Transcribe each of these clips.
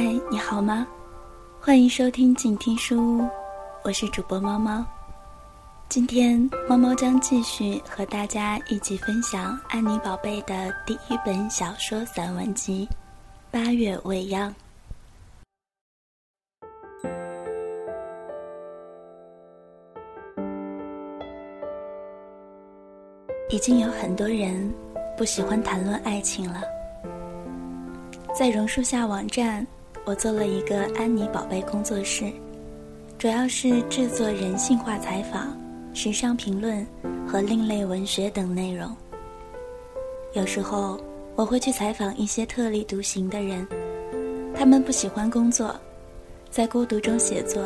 嗨，你好吗？欢迎收听静听书屋，我是主播猫猫。今天猫猫将继续和大家一起分享《安妮宝贝》的第一本小说散文集《八月未央》。已经有很多人不喜欢谈论爱情了，在榕树下网站。我做了一个安妮宝贝工作室，主要是制作人性化采访、时尚评论和另类文学等内容。有时候我会去采访一些特立独行的人，他们不喜欢工作，在孤独中写作，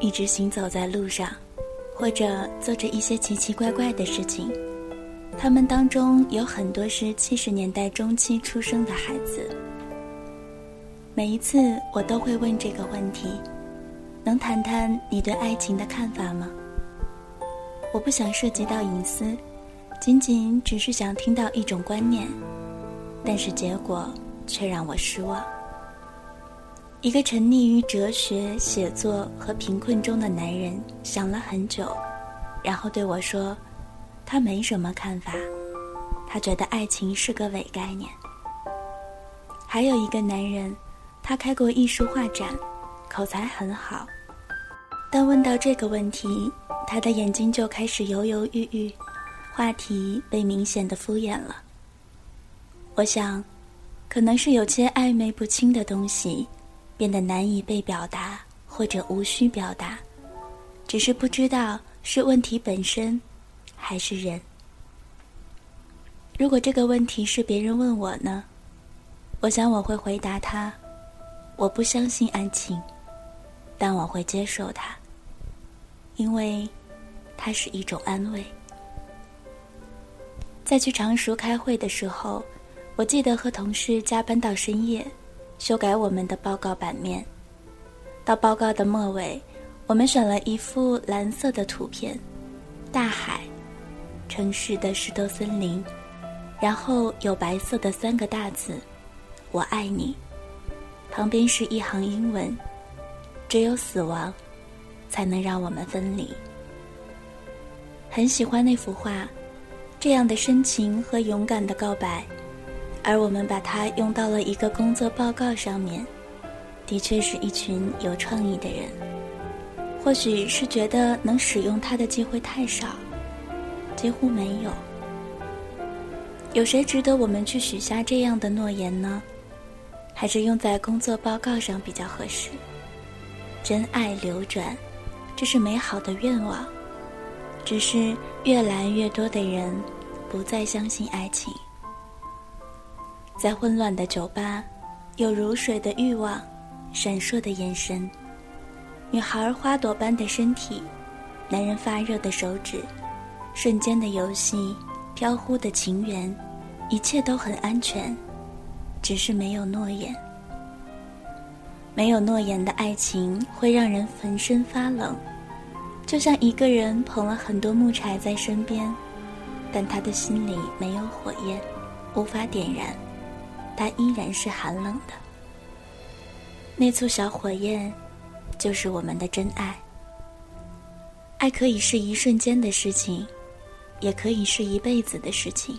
一直行走在路上，或者做着一些奇奇怪怪的事情。他们当中有很多是七十年代中期出生的孩子。每一次我都会问这个问题：能谈谈你对爱情的看法吗？我不想涉及到隐私，仅仅只是想听到一种观念，但是结果却让我失望。一个沉溺于哲学、写作和贫困中的男人想了很久，然后对我说：“他没什么看法，他觉得爱情是个伪概念。”还有一个男人。他开过艺术画展，口才很好，但问到这个问题，他的眼睛就开始犹犹豫豫，话题被明显的敷衍了。我想，可能是有些暧昧不清的东西，变得难以被表达，或者无需表达，只是不知道是问题本身，还是人。如果这个问题是别人问我呢？我想我会回答他。我不相信爱情，但我会接受它，因为它是一种安慰。在去常熟开会的时候，我记得和同事加班到深夜，修改我们的报告版面。到报告的末尾，我们选了一幅蓝色的图片：大海、城市的石头森林，然后有白色的三个大字：“我爱你。”旁边是一行英文：“只有死亡，才能让我们分离。”很喜欢那幅画，这样的深情和勇敢的告白，而我们把它用到了一个工作报告上面，的确是一群有创意的人。或许是觉得能使用它的机会太少，几乎没有。有谁值得我们去许下这样的诺言呢？还是用在工作报告上比较合适。真爱流转，这是美好的愿望，只是越来越多的人不再相信爱情。在混乱的酒吧，有如水的欲望，闪烁的眼神，女孩花朵般的身体，男人发热的手指，瞬间的游戏，飘忽的情缘，一切都很安全。只是没有诺言，没有诺言的爱情会让人浑身发冷，就像一个人捧了很多木柴在身边，但他的心里没有火焰，无法点燃，他依然是寒冷的。那簇小火焰，就是我们的真爱。爱可以是一瞬间的事情，也可以是一辈子的事情。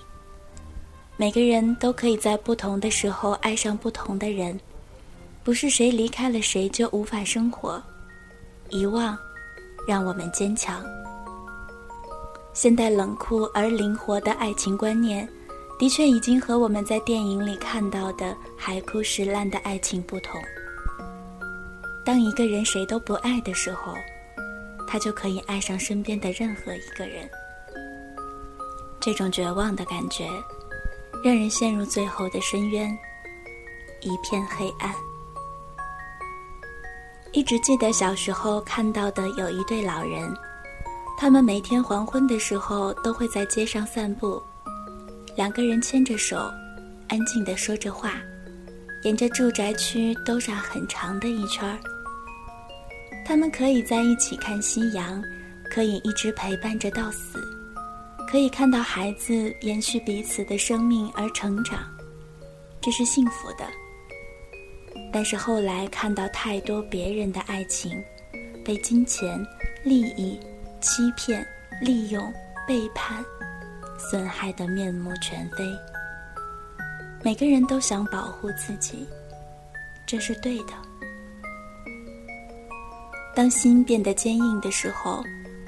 每个人都可以在不同的时候爱上不同的人，不是谁离开了谁就无法生活。遗忘，让我们坚强。现代冷酷而灵活的爱情观念，的确已经和我们在电影里看到的海枯石烂的爱情不同。当一个人谁都不爱的时候，他就可以爱上身边的任何一个人。这种绝望的感觉。让人陷入最后的深渊，一片黑暗。一直记得小时候看到的有一对老人，他们每天黄昏的时候都会在街上散步，两个人牵着手，安静地说着话，沿着住宅区兜上很长的一圈儿。他们可以在一起看夕阳，可以一直陪伴着到死。可以看到孩子延续彼此的生命而成长，这是幸福的。但是后来看到太多别人的爱情，被金钱、利益、欺骗、利用、背叛，损害得面目全非。每个人都想保护自己，这是对的。当心变得坚硬的时候，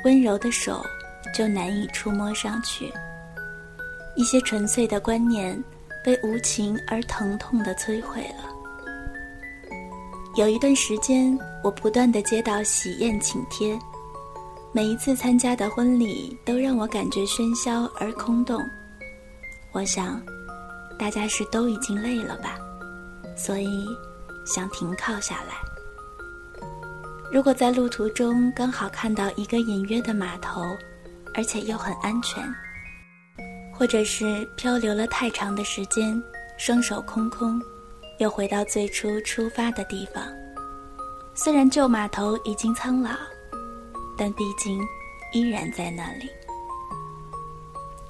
温柔的手就难以触摸上去。一些纯粹的观念被无情而疼痛的摧毁了。有一段时间，我不断的接到喜宴请帖，每一次参加的婚礼都让我感觉喧嚣而空洞。我想，大家是都已经累了吧，所以想停靠下来。如果在路途中刚好看到一个隐约的码头，而且又很安全。或者是漂流了太长的时间，双手空空，又回到最初出发的地方。虽然旧码头已经苍老，但毕竟依然在那里。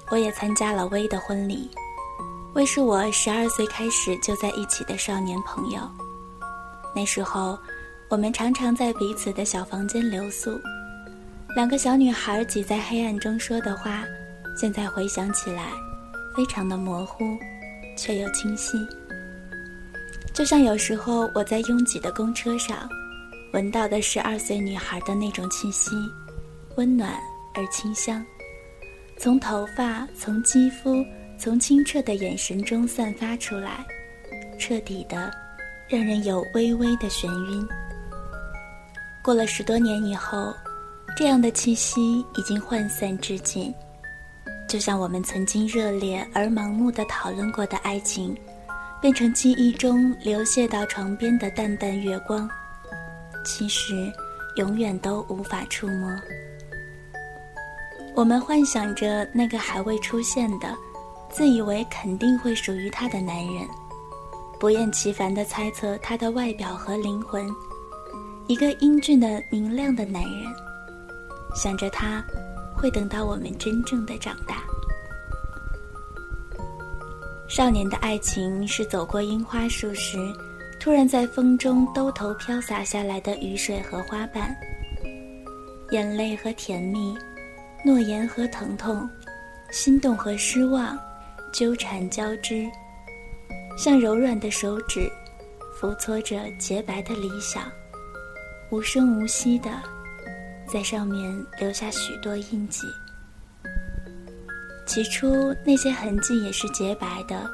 我也参加了薇的婚礼，薇是我十二岁开始就在一起的少年朋友。那时候，我们常常在彼此的小房间留宿，两个小女孩挤在黑暗中说的话。现在回想起来，非常的模糊，却又清晰。就像有时候我在拥挤的公车上，闻到的十二岁女孩的那种气息，温暖而清香，从头发、从肌肤、从清澈的眼神中散发出来，彻底的，让人有微微的眩晕。过了十多年以后，这样的气息已经涣散至尽。就像我们曾经热烈而盲目的讨论过的爱情，变成记忆中流泻到床边的淡淡月光，其实永远都无法触摸。我们幻想着那个还未出现的，自以为肯定会属于他的男人，不厌其烦地猜测他的外表和灵魂，一个英俊的明亮的男人，想着他。会等到我们真正的长大。少年的爱情是走过樱花树时，突然在风中兜头飘洒下来的雨水和花瓣，眼泪和甜蜜，诺言和疼痛，心动和失望，纠缠交织，像柔软的手指，抚搓着洁白的理想，无声无息的。在上面留下许多印记。起初那些痕迹也是洁白的，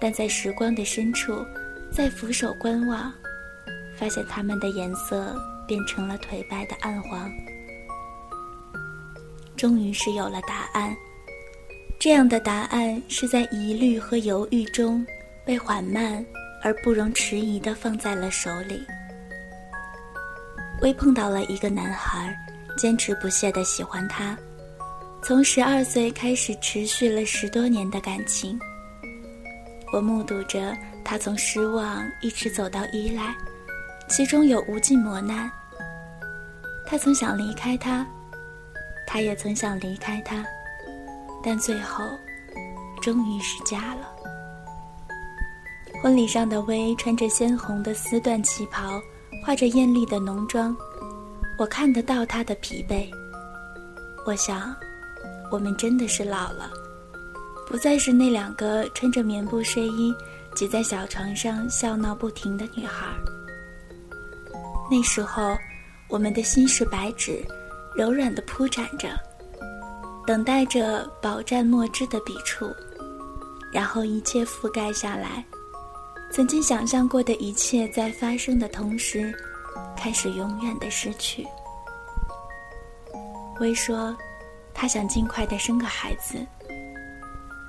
但在时光的深处，再俯首观望，发现它们的颜色变成了颓败的暗黄。终于是有了答案，这样的答案是在疑虑和犹豫中，被缓慢而不容迟疑地放在了手里。微碰到了一个男孩，坚持不懈地喜欢他，从十二岁开始，持续了十多年的感情。我目睹着他从失望一直走到依赖，其中有无尽磨难。他曾想离开他，他也曾想离开他，但最后，终于是嫁了。婚礼上的薇穿着鲜红的丝缎旗袍。画着艳丽的浓妆，我看得到她的疲惫。我想，我们真的是老了，不再是那两个穿着棉布睡衣挤在小床上笑闹不停的女孩。那时候，我们的心是白纸，柔软的铺展着，等待着饱蘸墨汁的笔触，然后一切覆盖下来。曾经想象过的一切，在发生的同时，开始永远的失去。薇说，她想尽快的生个孩子。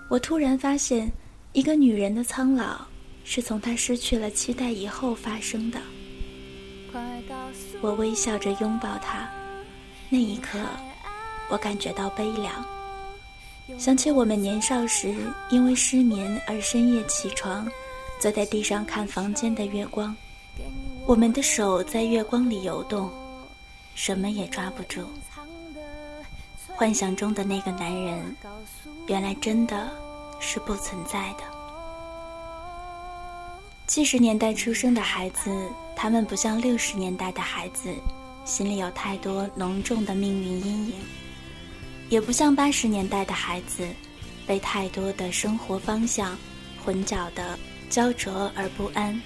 我突然发现，一个女人的苍老，是从她失去了期待以后发生的。我微笑着拥抱她，那一刻，我感觉到悲凉，想起我们年少时因为失眠而深夜起床。坐在地上看房间的月光，我们的手在月光里游动，什么也抓不住。幻想中的那个男人，原来真的是不存在的。七十年代出生的孩子，他们不像六十年代的孩子，心里有太多浓重的命运阴影；也不像八十年代的孩子，被太多的生活方向混淆的焦灼而不安。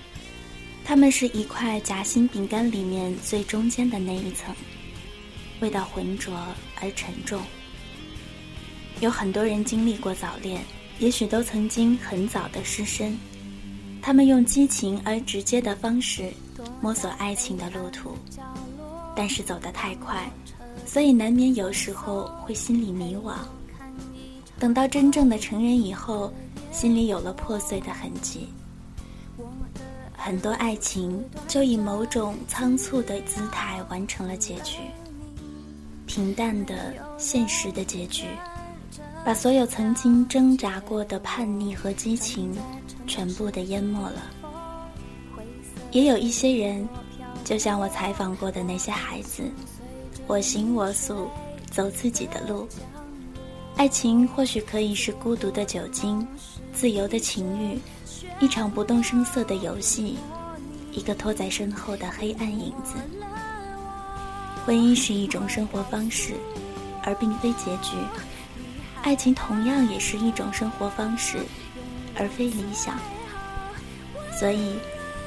他们是一块夹心饼干里面最中间的那一层，味道浑浊而沉重。有很多人经历过早恋，也许都曾经很早的失身。他们用激情而直接的方式摸索爱情的路途，但是走得太快，所以难免有时候会心里迷惘。等到真正的成人以后，心里有了破碎的痕迹。很多爱情就以某种仓促的姿态完成了结局，平淡的、现实的结局，把所有曾经挣扎过的叛逆和激情全部的淹没了。也有一些人，就像我采访过的那些孩子，我行我素，走自己的路。爱情或许可以是孤独的酒精，自由的情欲。一场不动声色的游戏，一个拖在身后的黑暗影子。婚姻是一种生活方式，而并非结局。爱情同样也是一种生活方式，而非理想。所以，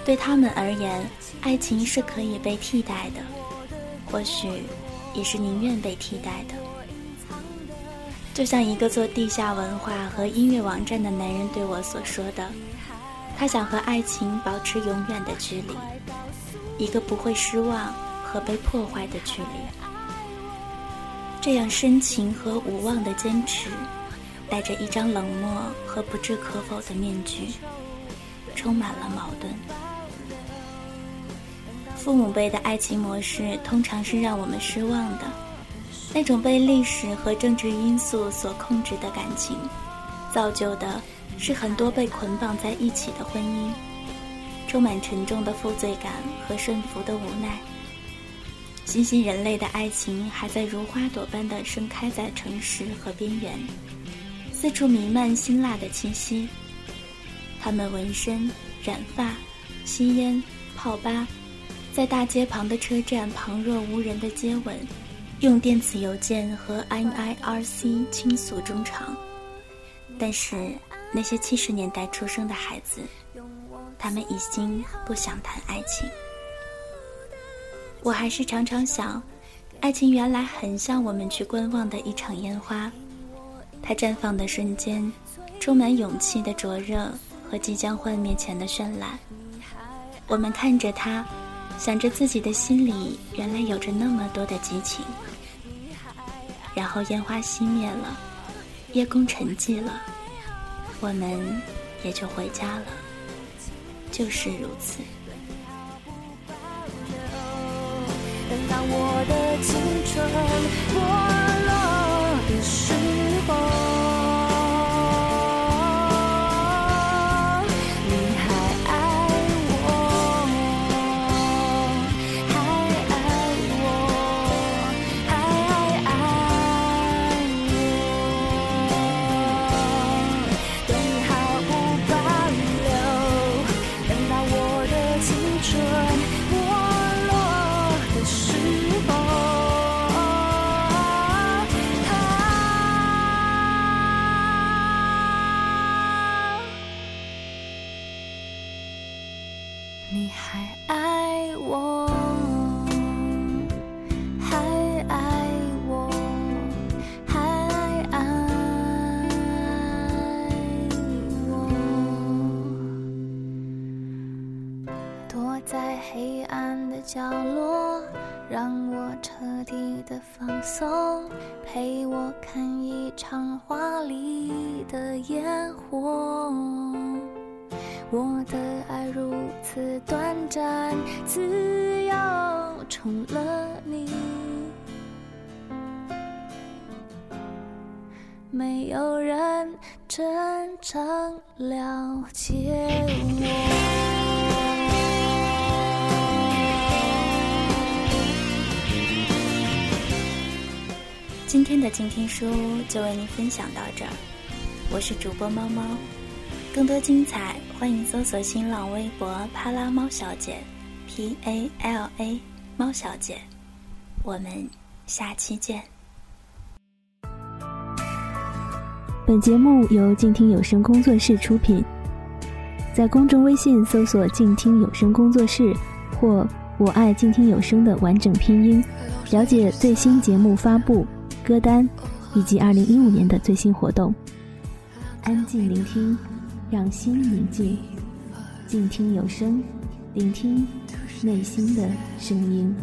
对他们而言，爱情是可以被替代的，或许也是宁愿被替代的。就像一个做地下文化和音乐网站的男人对我所说的。他想和爱情保持永远的距离，一个不会失望和被破坏的距离。这样深情和无望的坚持，带着一张冷漠和不置可否的面具，充满了矛盾。父母辈的爱情模式通常是让我们失望的，那种被历史和政治因素所控制的感情，造就的。是很多被捆绑在一起的婚姻，充满沉重的负罪感和顺服的无奈。新兴人类的爱情还在如花朵般的盛开在城市和边缘，四处弥漫辛辣的气息。他们纹身、染发、吸烟、泡吧，在大街旁的车站旁若无人的接吻，用电子邮件和 NIRC 倾诉衷肠。但是。那些七十年代出生的孩子，他们已经不想谈爱情。我还是常常想，爱情原来很像我们去观望的一场烟花，它绽放的瞬间，充满勇气的灼热和即将幻灭前的绚烂。我们看着它，想着自己的心里原来有着那么多的激情，然后烟花熄灭了，夜空沉寂了。我们也就回家了，就是如此。等到我的青春落的时在黑暗的角落，让我彻底的放松，陪我看一场华丽的烟火。我的爱如此短暂，自由宠了你，没有人真正了解今天的静听书就为您分享到这儿，我是主播猫猫，更多精彩，欢迎搜索新浪微博“帕拉猫小姐 ”，P A L A 猫小姐。我们下期见。本节目由静听有声工作室出品，在公众微信搜索“静听有声工作室”或“我爱静听有声”的完整拼音，了解最新节目发布、歌单以及二零一五年的最新活动。安静聆听。让心宁静，静听有声，聆听内心的声音。